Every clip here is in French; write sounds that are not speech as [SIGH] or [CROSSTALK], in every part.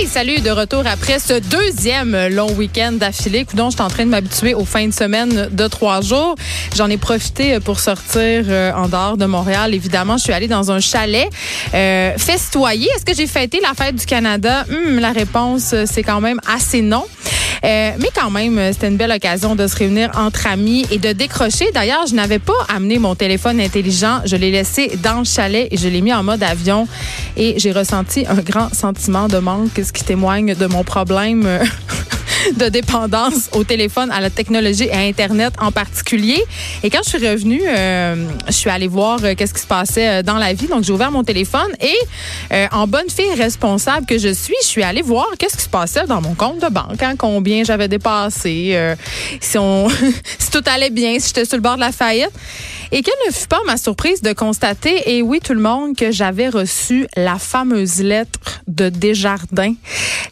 Hey, salut, de retour après ce deuxième long week-end d'affilée. Coudon, je suis en train de m'habituer aux fins de semaine de trois jours. J'en ai profité pour sortir euh, en dehors de Montréal. Évidemment, je suis allée dans un chalet euh, festoyer. Est-ce que j'ai fêté la fête du Canada? Hum, la réponse, euh, c'est quand même assez non. Euh, mais quand même, c'était une belle occasion de se réunir entre amis et de décrocher. D'ailleurs, je n'avais pas amené mon téléphone intelligent. Je l'ai laissé dans le chalet et je l'ai mis en mode avion. Et j'ai ressenti un grand sentiment de manque, ce qui témoigne de mon problème. [LAUGHS] de dépendance au téléphone, à la technologie et à Internet en particulier. Et quand je suis revenue, euh, je suis allée voir euh, qu'est-ce qui se passait euh, dans la vie. Donc, j'ai ouvert mon téléphone et en bonne fille responsable que je suis, je suis allée voir qu'est-ce qui se passait dans mon compte de banque, hein, combien j'avais dépassé, si, [LAUGHS] si tout allait bien, si j'étais sur le bord de la faillite. Et quelle ne fut pas ma surprise de constater, et oui, tout le monde, que j'avais reçu la fameuse lettre de Desjardins,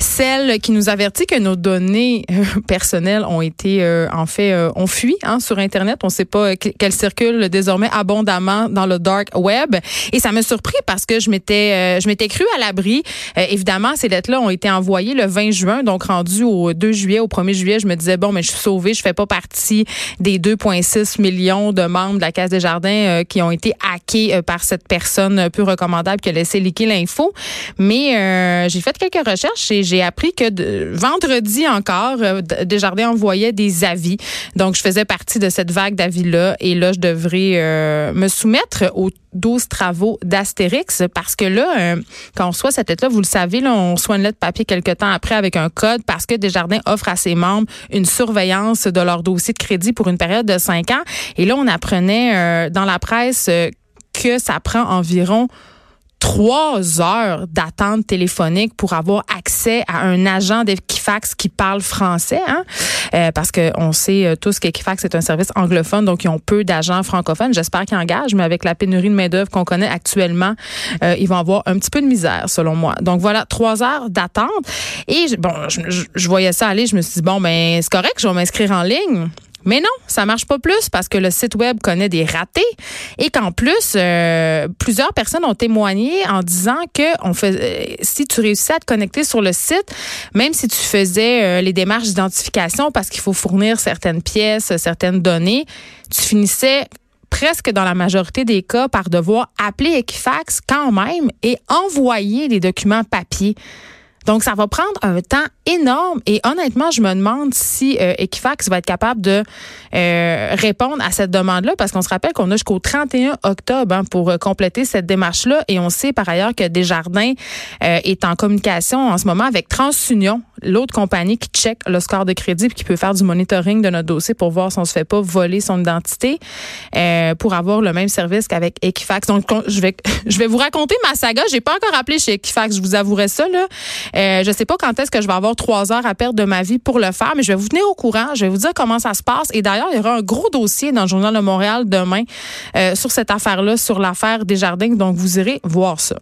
celle qui nous avertit que nos données euh, [LAUGHS] personnelles ont été, euh, en fait, euh, ont fui hein, sur Internet. On ne sait pas qu'elles circulent désormais abondamment dans le dark web. Et ça m'a surpris parce que je m'étais, euh, je m'étais cru à l'abri. Euh, évidemment, ces lettres-là ont été envoyées le 20 juin, donc rendu au 2 juillet, au 1er juillet, je me disais bon, mais je suis sauvée, je fais pas partie des 2,6 millions de membres de la Caisse des Jardins qui ont été hackés par cette personne peu recommandable qui a laissé liquer l'info. Mais j'ai fait quelques recherches et j'ai appris que vendredi encore, euh, Desjardins envoyait des avis. Donc, je faisais partie de cette vague d'avis-là et là, je devrais euh, me soumettre aux 12 travaux d'Astérix parce que là, euh, quand on reçoit cette lettre-là, vous le savez, là, on reçoit une lettre papier quelque temps après avec un code parce que Desjardins offre à ses membres une surveillance de leur dossier de crédit pour une période de cinq ans. Et là, on apprenait dans la presse que ça prend environ trois heures d'attente téléphonique pour avoir accès à un agent d'Equifax qui parle français, hein? Euh, parce que on sait euh, tous qu'Equifax est un service anglophone, donc ils ont peu d'agents francophones. J'espère qu'ils engagent, mais avec la pénurie de main d'œuvre qu'on connaît actuellement, euh, ils vont avoir un petit peu de misère, selon moi. Donc voilà, trois heures d'attente. Et bon, je, je- je voyais ça aller, je me suis dit bon, ben c'est correct, je vais m'inscrire en ligne. Mais non, ça marche pas plus parce que le site web connaît des ratés et qu'en plus, euh, plusieurs personnes ont témoigné en disant que euh, si tu réussissais à te connecter sur le site, même si tu faisais euh, les démarches d'identification parce qu'il faut fournir certaines pièces, certaines données, tu finissais presque dans la majorité des cas par devoir appeler Equifax quand même et envoyer les documents papier. Donc, ça va prendre un temps énorme et honnêtement, je me demande si euh, Equifax va être capable de euh, répondre à cette demande-là parce qu'on se rappelle qu'on a jusqu'au 31 octobre hein, pour euh, compléter cette démarche-là et on sait par ailleurs que Desjardins euh, est en communication en ce moment avec TransUnion, l'autre compagnie qui check le score de crédit et qui peut faire du monitoring de notre dossier pour voir si on se fait pas voler son identité euh, pour avoir le même service qu'avec Equifax. Donc, je vais, [LAUGHS] je vais vous raconter ma saga. J'ai pas encore appelé chez Equifax, je vous avouerai ça. Là. Euh, je sais pas quand est-ce que je vais avoir trois heures à perdre de ma vie pour le faire, mais je vais vous tenir au courant. Je vais vous dire comment ça se passe. Et d'ailleurs, il y aura un gros dossier dans le Journal de Montréal demain euh, sur cette affaire-là, sur l'affaire des jardins. Donc, vous irez voir ça.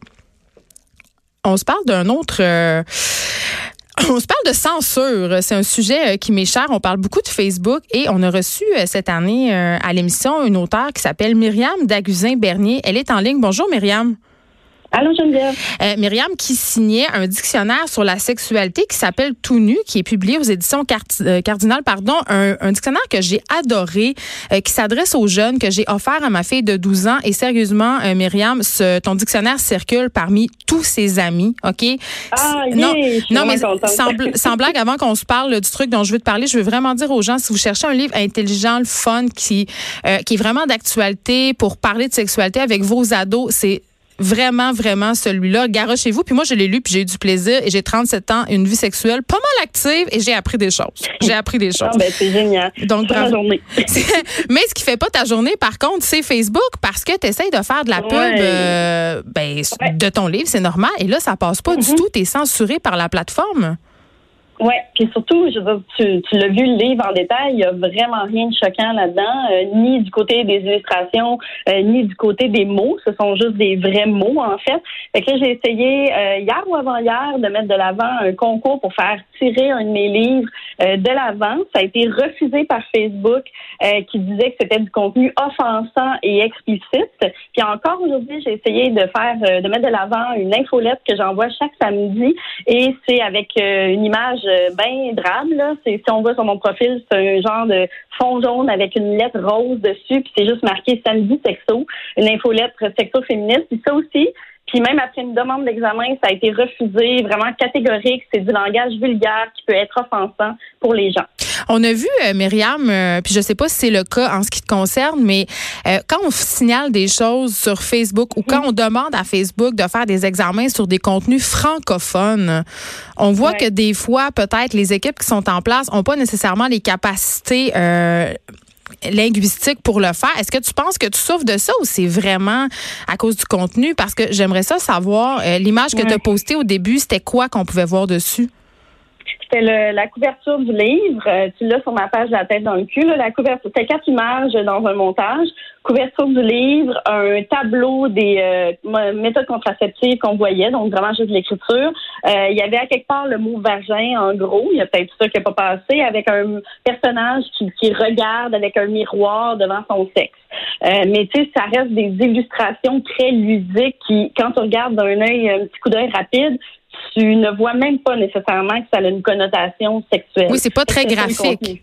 On se parle d'un autre... euh, on se parle de censure. C'est un sujet euh, qui m'est cher. On parle beaucoup de Facebook et on a reçu euh, cette année euh, à l'émission une auteure qui s'appelle Myriam Daguzin-Bernier. Elle est en ligne. Bonjour Myriam. Allô, Geneviève. Euh, Myriam qui signait un dictionnaire sur la sexualité qui s'appelle Tout nu, qui est publié aux éditions euh, Cardinal, pardon, un, un dictionnaire que j'ai adoré, euh, qui s'adresse aux jeunes, que j'ai offert à ma fille de 12 ans. Et sérieusement, euh, Myriam, ce, ton dictionnaire circule parmi tous ses amis, OK? Ah, yeah, non, je non, mais sans blague, avant qu'on se parle du truc dont je veux te parler, je veux vraiment dire aux gens, si vous cherchez un livre intelligent, le fun, qui, euh, qui est vraiment d'actualité pour parler de sexualité avec vos ados, c'est vraiment, vraiment celui-là. Garochez-vous. Puis moi, je l'ai lu, puis j'ai eu du plaisir. Et j'ai 37 ans, une vie sexuelle pas mal active, et j'ai appris des choses. J'ai appris des choses. Ah, ben, c'est génial. Donc, bravo. journée. [LAUGHS] Mais ce qui fait pas ta journée, par contre, c'est Facebook parce que tu essayes de faire de la pub euh, ben, de ton livre, c'est normal. Et là, ça passe pas du Mhm. tout. Tu es censuré par la plateforme. Ouais, puis surtout, je veux tu, tu l'as vu le livre en détail, il y a vraiment rien de choquant là-dedans, euh, ni du côté des illustrations, euh, ni du côté des mots. Ce sont juste des vrais mots en fait. Fait que là, j'ai essayé euh, hier ou avant-hier de mettre de l'avant un concours pour faire tirer un de mes livres de l'avant. Ça a été refusé par Facebook, qui disait que c'était du contenu offensant et explicite. Puis encore aujourd'hui, j'ai essayé de faire, de mettre de l'avant une infolette que j'envoie chaque samedi, et c'est avec une image euh, bien drabe. Là. si on voit sur mon profil, c'est un genre de fond jaune avec une lettre rose dessus, puis c'est juste marqué samedi sexo, une infolettre sexo féministe. Puis ça aussi, puis même après une demande d'examen, ça a été refusé, vraiment catégorique. C'est du langage vulgaire qui peut être offensant pour les gens. On a vu, euh, Myriam, euh, puis je sais pas si c'est le cas en ce qui te concerne, mais euh, quand on signale des choses sur Facebook ou quand on demande à Facebook de faire des examens sur des contenus francophones, on voit que des fois, peut-être, les équipes qui sont en place ont pas nécessairement les capacités linguistique pour le faire. Est-ce que tu penses que tu souffres de ça ou c'est vraiment à cause du contenu? Parce que j'aimerais ça savoir, euh, l'image que tu as postée au début, c'était quoi qu'on pouvait voir dessus? C'était la couverture du livre. Euh, tu l'as sur ma page La tête dans le cul. la couverture, c'était quatre images dans un montage. Couverture du livre, un tableau des euh, méthodes contraceptives qu'on voyait, donc vraiment juste l'écriture. Euh, il y avait à quelque part le mot vagin en gros. Il y a peut-être ça qui n'a pas passé, avec un personnage qui, regarde avec un miroir devant son sexe. mais tu sais, ça reste des illustrations très ludiques qui, quand tu regardes d'un œil, un petit coup d'œil rapide, tu ne vois même pas nécessairement que ça a une connotation sexuelle. Oui, c'est pas très graphique.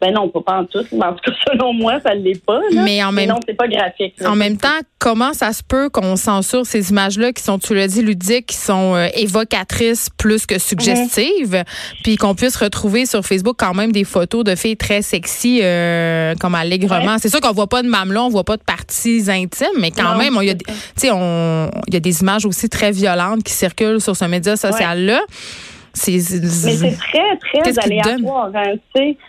Ben non, pas en tout. En tout cas, [LAUGHS] selon moi, ça ne l'est pas. Mais en même, non, c'est pas graphique. En même temps, comment ça se peut qu'on censure ces images-là qui sont, tu l'as dit, ludiques, qui sont euh, évocatrices plus que suggestives, mhm. puis qu'on puisse retrouver sur Facebook quand même des photos de filles très sexy, euh, comme allègrement. C'est sûr qu'on voit pas de mamelons, on voit pas de parties intimes, mais quand même, il y a, tu sais, il y a des images aussi très violentes qui circulent sur ce média social-là. Mais c'est très, très aléatoire. Hein,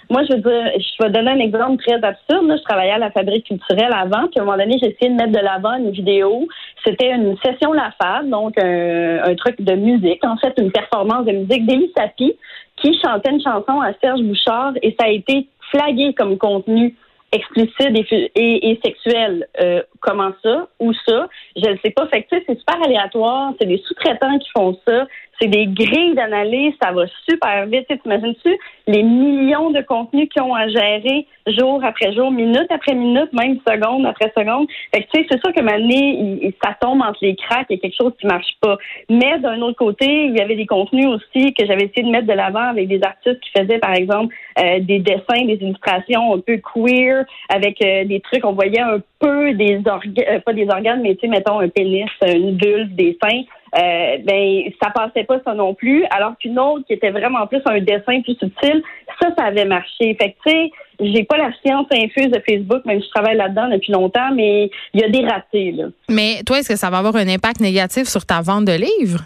Moi, je veux dire, je vais donner un exemple très absurde. je travaillais à la fabrique culturelle avant, puis à un moment donné, j'ai essayé de mettre de l'avant une vidéo. C'était une session La Fab, donc un, truc de musique, en fait, une performance de musique d'Élie Sapi, qui chantait une chanson à Serge Bouchard, et ça a été flagué comme contenu explicite et, et, sexuel. Euh, comment ça? Ou ça? Je ne sais pas. Fait que, c'est super aléatoire. C'est des sous-traitants qui font ça c'est des grilles d'analyse, ça va super vite. Tu T'imagines-tu les millions de contenus qu'ils ont à gérer jour après jour, minute après minute, même seconde après seconde? Fait que, tu sais, c'est sûr que maintenant, ça tombe entre les cracks, il y a quelque chose qui marche pas. Mais d'un autre côté, il y avait des contenus aussi que j'avais essayé de mettre de l'avant avec des artistes qui faisaient, par exemple, euh, des dessins, des illustrations un peu queer, avec euh, des trucs, on voyait un peu des euh, pas des organes, mais tu sais, mettons un pénis, une vulve, des seins. Euh, ben ça passait pas ça non plus. Alors qu'une autre qui était vraiment plus un dessin plus subtil, ça, ça avait marché. Fait que tu sais, j'ai pas la science infuse de Facebook, même si je travaille là-dedans depuis longtemps, mais il y a des ratés là. Mais toi, est-ce que ça va avoir un impact négatif sur ta vente de livres?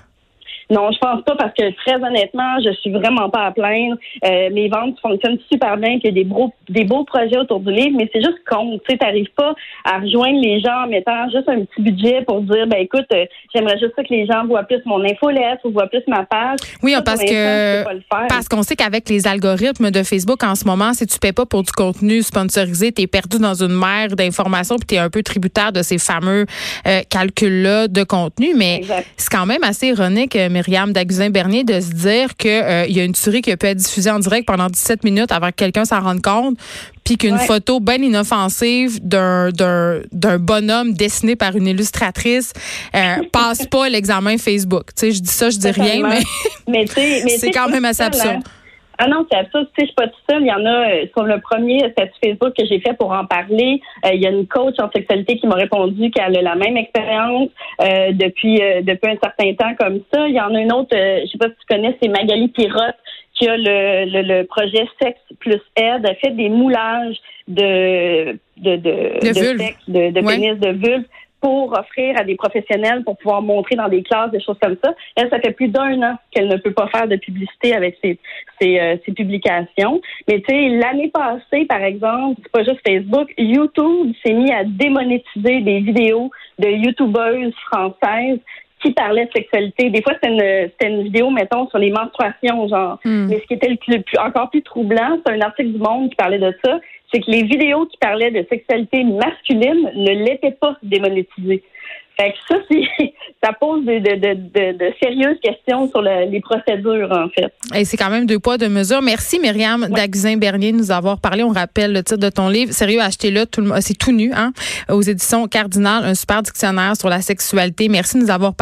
Non, je pense pas parce que très honnêtement, je suis vraiment pas à plaindre. Euh, mes ventes fonctionnent super bien, qu'il y a des beaux, des beaux projets autour du livre, mais c'est juste con. Tu sais, t'arrives pas à rejoindre les gens en mettant juste un petit budget pour dire, ben écoute, euh, j'aimerais juste que les gens voient plus mon infolette ou voient plus ma page. Oui, parce que parce qu'on sait qu'avec les algorithmes de Facebook en ce moment, si tu paies pas pour du contenu sponsorisé, t'es perdu dans une mer d'informations puis t'es un peu tributaire de ces fameux euh, calculs-là de contenu. Mais c'est quand même assez ironique, mais Myriam Daguzin-Bernier de se dire qu'il euh, y a une tuerie qui a pu être diffusée en direct pendant 17 minutes avant que quelqu'un s'en rende compte, puis qu'une photo bien inoffensive d'un, bonhomme dessiné par une illustratrice euh, [LAUGHS] passe pas l'examen Facebook. Tu sais, je dis ça, je dis rien, mais, [LAUGHS] c'est quand même assez absurde. Ah non, c'est absurde. Tu sais, je suis pas toute seule. Il y en a euh, sur le premier statut Facebook que j'ai fait pour en parler. Euh, il y a une coach en sexualité qui m'a répondu qu'elle a la même expérience euh, depuis depuis un certain temps comme ça. Il y en a une autre, je sais pas si tu connais, c'est Magali Pirotte qui a le, le, projet Sexe plus aide. Elle fait des moulages de de de, de, sexe, de, de pénis, de vulve pour offrir à des professionnels pour pouvoir montrer dans des classes des choses comme ça. Elle, ça fait plus d'un an qu'elle ne peut pas faire de publicité avec ses, ses, euh, publications. Mais tu sais, l'année passée, par exemple, c'est pas juste Facebook, YouTube s'est mis à démonétiser des vidéos de YouTubeuses françaises qui parlait de sexualité. Des fois, c'était une, une, vidéo, mettons, sur les menstruations, genre. Hmm. Mais ce qui était le plus, encore plus troublant, c'est un article du Monde qui parlait de ça, c'est que les vidéos qui parlaient de sexualité masculine ne l'étaient pas démonétisées. Fait que ça, [LAUGHS] ça pose de, de, de, sérieuses questions sur les procédures, en fait. Et c'est quand même deux poids, deux mesures. Merci, Myriam ouais. bernier de nous avoir parlé. On rappelle le titre de ton livre. Sérieux, achetez-le. C'est tout nu, hein, aux éditions Cardinal, un super dictionnaire sur la sexualité. Merci de nous avoir parlé.